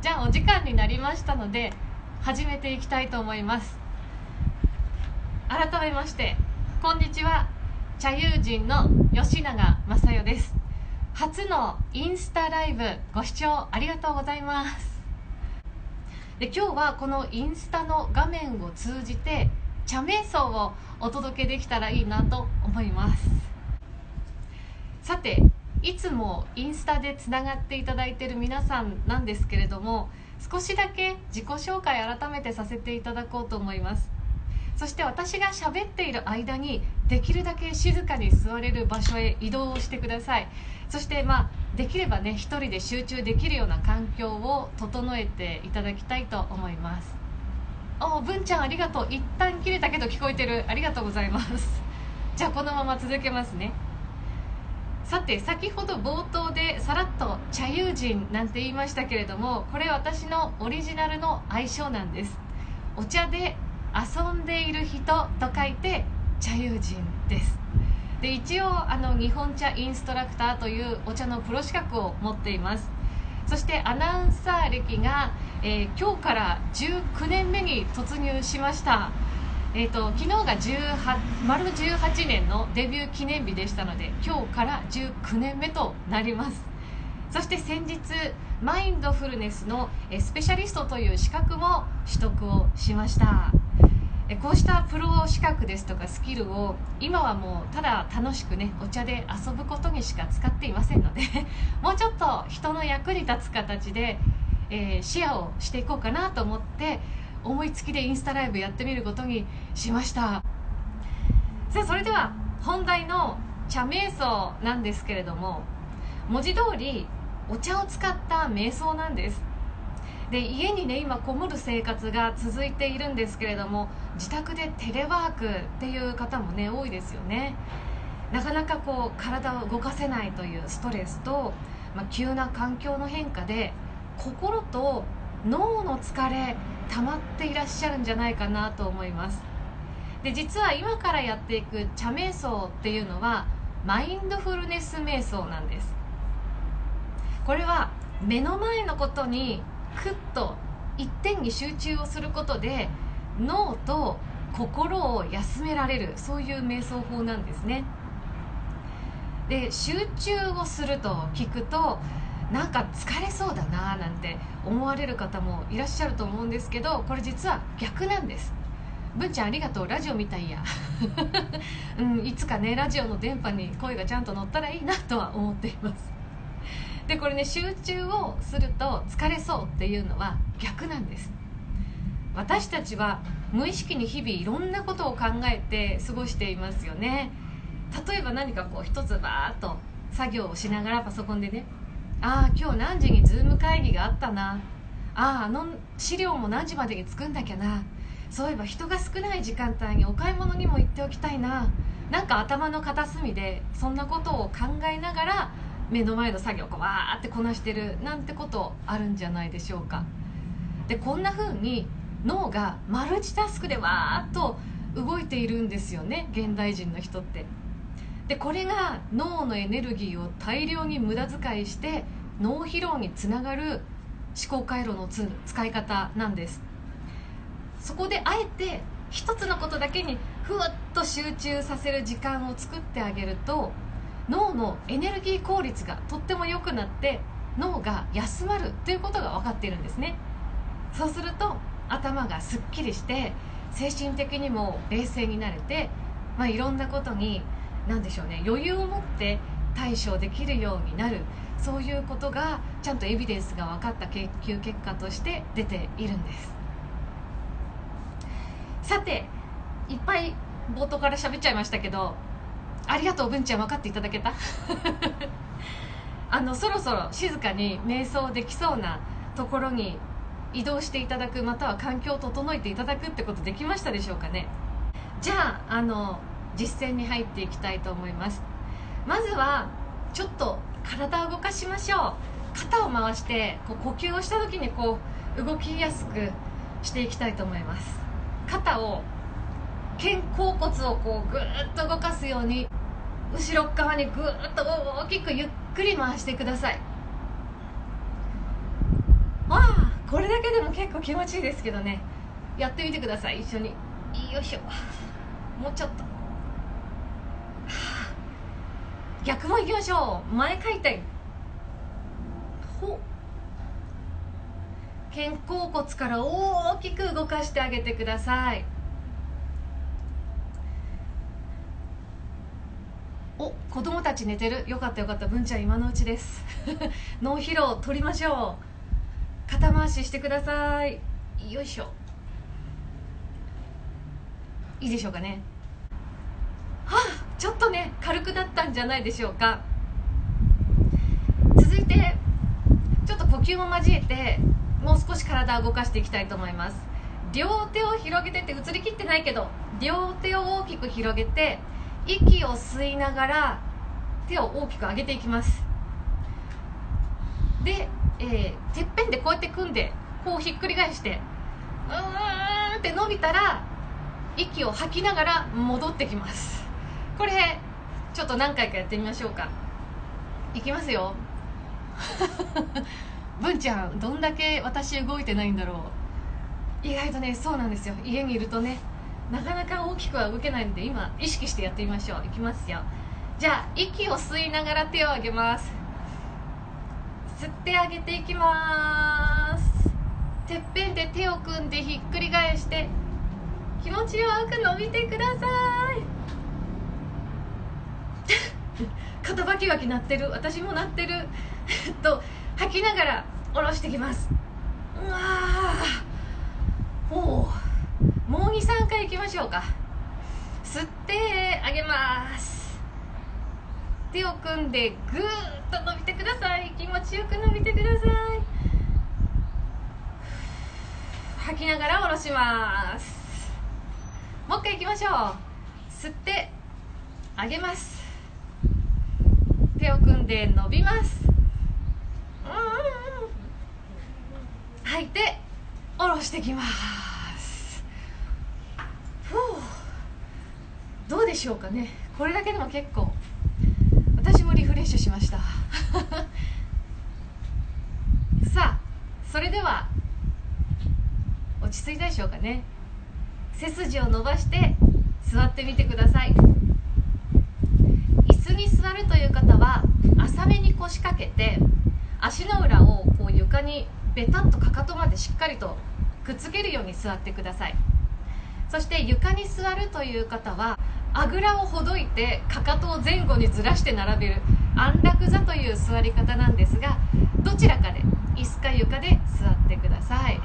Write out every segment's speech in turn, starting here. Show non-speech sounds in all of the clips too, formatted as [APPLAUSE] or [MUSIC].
じゃあお時間になりましたので始めていきたいと思います。改めましてこんにちは。茶友人の吉永正代です。初のインスタライブご視聴ありがとうございます。で今日はこのインスタの画面を通じて茶瞑想をお届けできたらいいなと思います。さていつもインスタでつながっていただいている皆さんなんですけれども少しだけ自己紹介改めてさせていただこうと思います。そして私が喋っている間にできるだけ静かに座れる場所へ移動をしてください。そしてまあできればね一人で集中できるような環境を整えていただきたいと思います。お文ちゃんありがとう。一旦切れたけど聞こえてる。ありがとうございます。じゃあこのまま続けますね。さて先ほど冒頭でさらっと茶友人なんて言いましたけれどもこれ私のオリジナルの愛称なんです。お茶で遊んでいる人と書いて茶友人です。で一応あの日本茶インストラクターというお茶のプロ資格を持っています。そしてアナウンサー歴が、えー、今日から19年目に突入しました。えーと、昨日が18丸18年のデビュー記念日でしたので今日から19年目となります。そして先日マインドフルネスのスペシャリストという資格も取得をしました。こうしたプロ資格ですとかスキルを今はもうただ楽しくねお茶で遊ぶことにしか使っていませんので [LAUGHS] もうちょっと人の役に立つ形で、えー、シェアをしていこうかなと思って思いつきでインスタライブやってみることにしました。さあそれでは本題の茶瞑想なんですけれども文字通りお茶を使った瞑想なんです。で家にね今こもる生活が続いているんですけれども自宅でテレワークっていう方もね多いですよね。なかなかこう体を動かせないというストレスと、まあ、急な環境の変化で心と脳の疲れ溜まっていらっしゃるんじゃないかなと思います。で実は今からやっていく茶瞑想っていうのはマインドフルネス瞑想なんです。これは目の前のことにクッと一点に集中をすることで脳と心を休められるそういう瞑想法なんですね。で集中をすると聞くとなんか疲れそうだななんて思われる方もいらっしゃると思うんですけどこれ実は逆なんです。文ちゃんありがとうラジオみたいや、[LAUGHS] うん、いつかねラジオの電波に声がちゃんと乗ったらいいなとは思っています。でこれね集中をすると疲れそうっていうのは逆なんです。私たちは無意識に日々いろんなことを考えて過ごしていますよね。例えば何かこう一つバーッと作業をしながらパソコンでねああ今日何時にズーム会議があったな。あああの資料も何時までに作んなきゃな。そういえば人が少ない時間帯にお買い物にも行っておきたいな。なんか頭の片隅でそんなことを考えながら目の前の作業をこうわーってこなしてるなんてことあるんじゃないでしょうか。でこんな風に脳がマルチタスクでわーっと動いているんですよね現代人の人って。でこれが脳のエネルギーを大量に無駄遣いして脳疲労につながる思考回路の使い方なんです。そこであえて一つのことだけにふわっと集中させる時間を作ってあげると脳のエネルギー効率がとっても良くなって脳が休まるということが分かっているんですね。そうすると頭がすっきりして精神的にも冷静になれて、まあ、いろんなことに何でしょうね余裕を持って対処できるようになるそういうことがちゃんとエビデンスが分かった研究結果として出ているんです。さていっぱい冒頭から喋っちゃいましたけどありがとう文ちゃん分かっていただけた？[LAUGHS] あのそろそろ静かに瞑想できそうなところに移動していただくまたは環境を整えていただくってことできましたでしょうかね。じゃああの実践に入っていきたいと思います。まずはちょっと体を動かしましょう。肩を回してこう呼吸をした時にこう動きやすくしていきたいと思います。肩を肩甲骨をこうぐーっと動かすように後ろ側にぐーっと大きくゆっくり回してください。わあこれだけでも結構気持ちいいですけどね。やってみてください。一緒に。よいしょ。もうちょっと。逆もいきましょう前回転ほ肩甲骨から大きく動かしてあげてください。お子供たち寝てる。よかったよかった。文ちゃん今のうちです。[LAUGHS] 脳疲労取りましょう。肩回ししてください。よいしょ。いいでしょうかね。ちょっとね軽くなったんじゃないでしょうか。続いてちょっと呼吸も交えてもう少し体を動かしていきたいと思います。両手を広げてって映りきってないけど両手を大きく広げて息を吸いながら手を大きく上げていきます。で、えー、てっぺんでこうやって組んでこうひっくり返してうーんって伸びたら息を吐きながら戻ってきます。これちょっと何回かやってみましょうか。いきますよ。[LAUGHS] 文ちゃんどんだけ私動いてないんだろう。意外とねそうなんですよ。家にいるとねなかなか大きくは動けないので今意識してやってみましょう。いきますよ。じゃあ息を吸いながら手を上げます。吸ってあげていきます。てっぺんで手を組んでひっくり返して気持ちよく伸びてください [LAUGHS] 肩バキバキなってる。私もなってる。[LAUGHS] と吐きながら下ろしてきます。うわおもう23回いきましょうか。吸ってあげます。手を組んでぐーっと伸びてください。気持ちよく伸びてください。吐きながら下ろします。もう一回いきましょう。吸って上げます。手を組んで伸びます。吐いて下ろしてきます。ふう。どうでしょうかね。これだけでも結構私もリフレッシュしました。[LAUGHS] さあそれでは落ち着いたでしょうかね。背筋を伸ばして座ってみてください。座るという方は浅めに腰掛けて足の裏をこう床にベタッとかかとまでしっかりとくっつけるように座ってください。そして床に座るという方はあぐらをほどいてかかとを前後にずらして並べる安楽座という座り方なんですがどちらかで椅子か床で座ってください。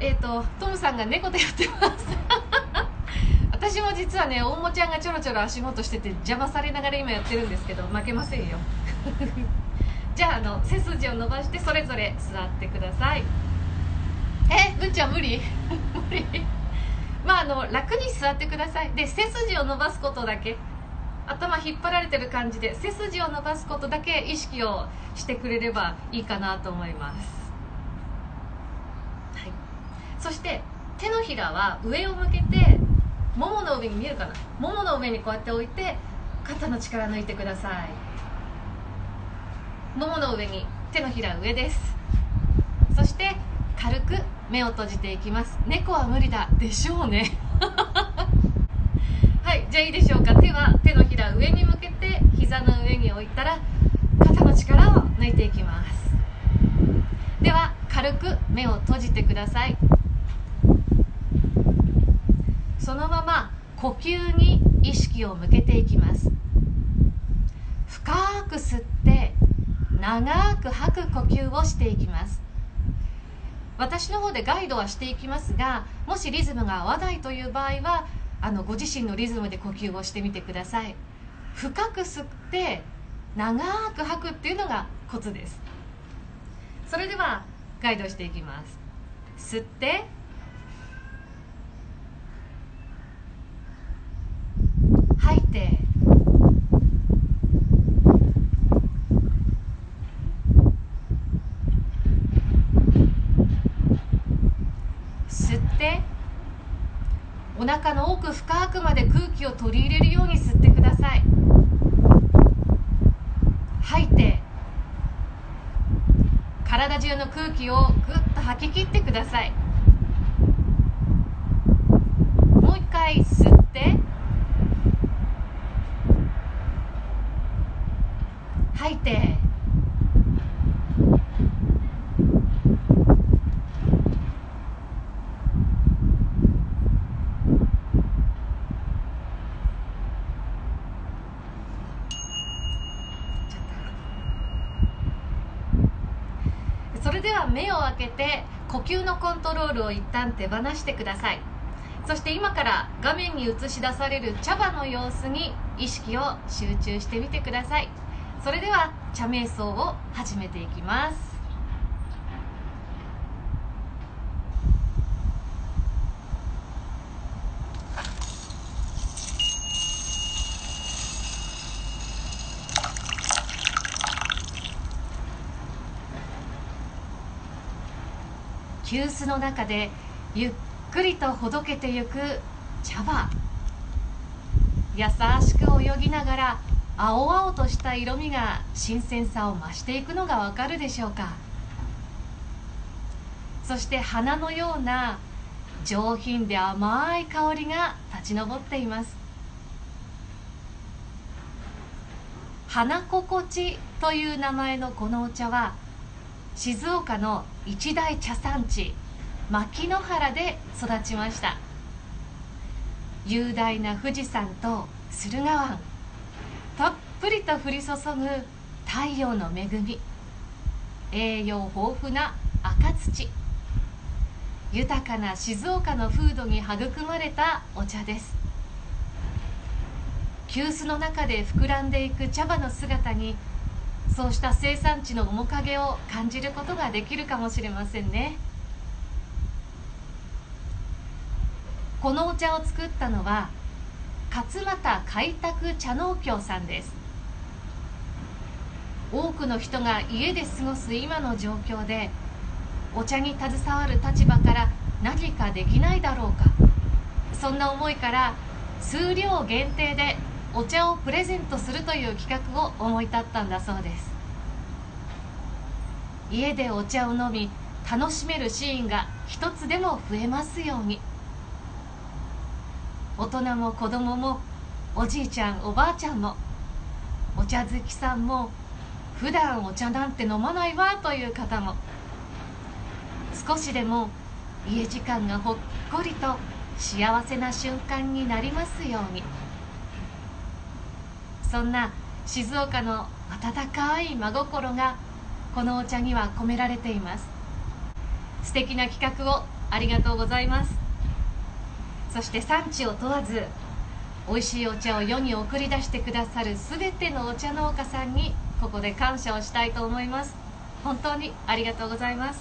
えっ、ー、とトムさんが猫でやってます。私も実はね大もちゃんがちょろちょろ足元してて邪魔されながら今やってるんですけど負けませんよ。[LAUGHS] じゃああの背筋を伸ばしてそれぞれ座ってください。え文ちゃん無理？[LAUGHS] 無理。まああの楽に座ってください。で背筋を伸ばすことだけ。頭引っ張られてる感じで背筋を伸ばすことだけ意識をしてくれればいいかなと思います。はい。そして手のひらは上を向けてももの上に見えるかな？ももの上にこうやって置いて肩の力抜いてください。ももの上に手のひら上です。そして軽く目を閉じていきます。猫は無理だでしょうね。[LAUGHS] はいじゃあいいでしょうか。手は手のひら上に向けて膝の上に置いたら肩の力を抜いていきます。では軽く目を閉じてください。そのまま呼吸に意識を向けていきます。深く吸って長く吐く呼吸をしていきます。私の方でガイドはしていきますがもしリズムが合わないという場合はあのご自身のリズムで呼吸をしてみてください。深く吸って長く吐くっていうのがコツです。それではガイドしていきます。吸って吐いて。吸って。お腹の奥深くまで空気を取り入れるように吸ってください。吐いて。体中の空気をぐっと吐き切ってください。もう一回吸って吐いてそれでは目を開けて呼吸のコントロールを一旦手放してください。そして今から画面に映し出される茶葉の様子に意識を集中してみてください。それでは茶瞑想を始めていきます。急須の中でゆっくりとほどけてゆく茶葉。優しく泳ぎながら青々とした色味が新鮮さを増していくのがわかるでしょうか。そして花のような上品で甘い香りが立ち上っています。花心地という名前のこのお茶は静岡の一大茶産地牧之原で育ちました。雄大な富士山と駿河湾たっぷりと降り注ぐ太陽の恵み栄養豊富な赤土豊かな静岡の風土に育まれたお茶です。急須の中で膨らんでいく茶葉の姿にそうした生産地の面影を感じることができるかもしれませんね。このお茶を作ったのは勝俣開拓茶農協さんです。多くの人が家で過ごす今の状況でお茶に携わる立場から何かできないだろうか。そんな思いから数量限定でお茶をプレゼントするという企画を思い立ったんだそうです。家でお茶を飲み楽しめるシーンが一つでも増えますように。大人も子供もおじいちゃんおばあちゃんもお茶好きさんも普段お茶なんて飲まないわという方も少しでも家時間がほっこりと幸せな瞬間になりますように。そんな静岡の温かい真心がこのお茶には込められています。素敵な企画をありがとうございます。そして産地を問わず美味しいお茶を世に送り出してくださる全てのお茶農家さんにここで感謝をしたいと思います。本当にありがとうございます。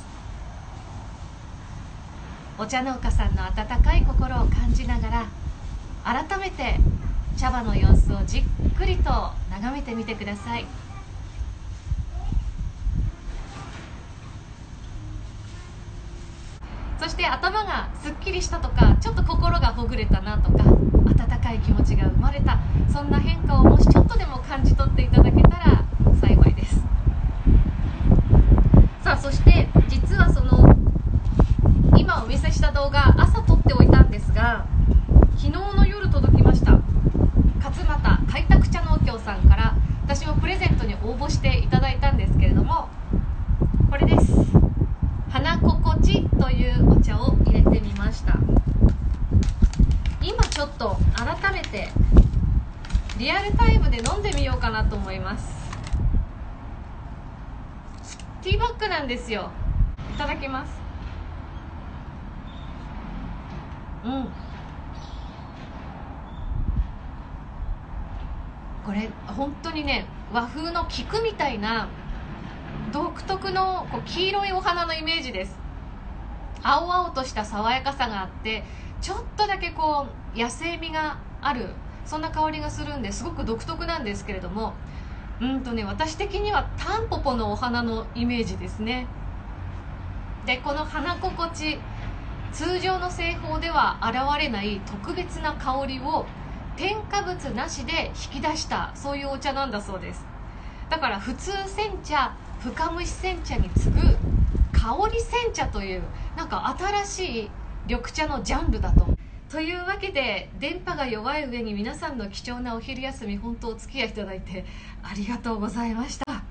お茶農家さんの温かい心を感じながら改めて茶葉の様子をじっくりと眺めてみてください。そして頭がすっきりしたとかちょっと心がほぐれたなとか温かい気持ちが生まれたそんな変化をもしちょっとでも感じ取っていただけたら幸いです。さあそして実はその今お見せした動画朝撮っておいたんですが昨日の夜届きました勝俣開拓茶農協さんから私もプレゼントに応募していただいたんですけれどもこれです花心地というお茶を入れてみました今ちょっと改めてリアルタイムで飲んでみようかなと思いますティーバッグですよ。いただきます。うん。これ本当にね和風の菊みたいな独特のこう黄色いお花のイメージです。青々とした爽やかさがあってちょっとだけこう野生味があるそんな香りがするんですごく独特なんですけれどもうんとね私的にはタンポポのお花のイメージですね。でこの花心地通常の製法では現れない特別な香りを添加物なしで引き出したそういうお茶なんだそうです。だから普通煎茶深蒸し煎茶に次ぐ香り煎茶というなんか新しい緑茶のジャンルだとというわけで電波が弱い上に皆さんの貴重なお昼休み本当お付き合いいただいてありがとうございました。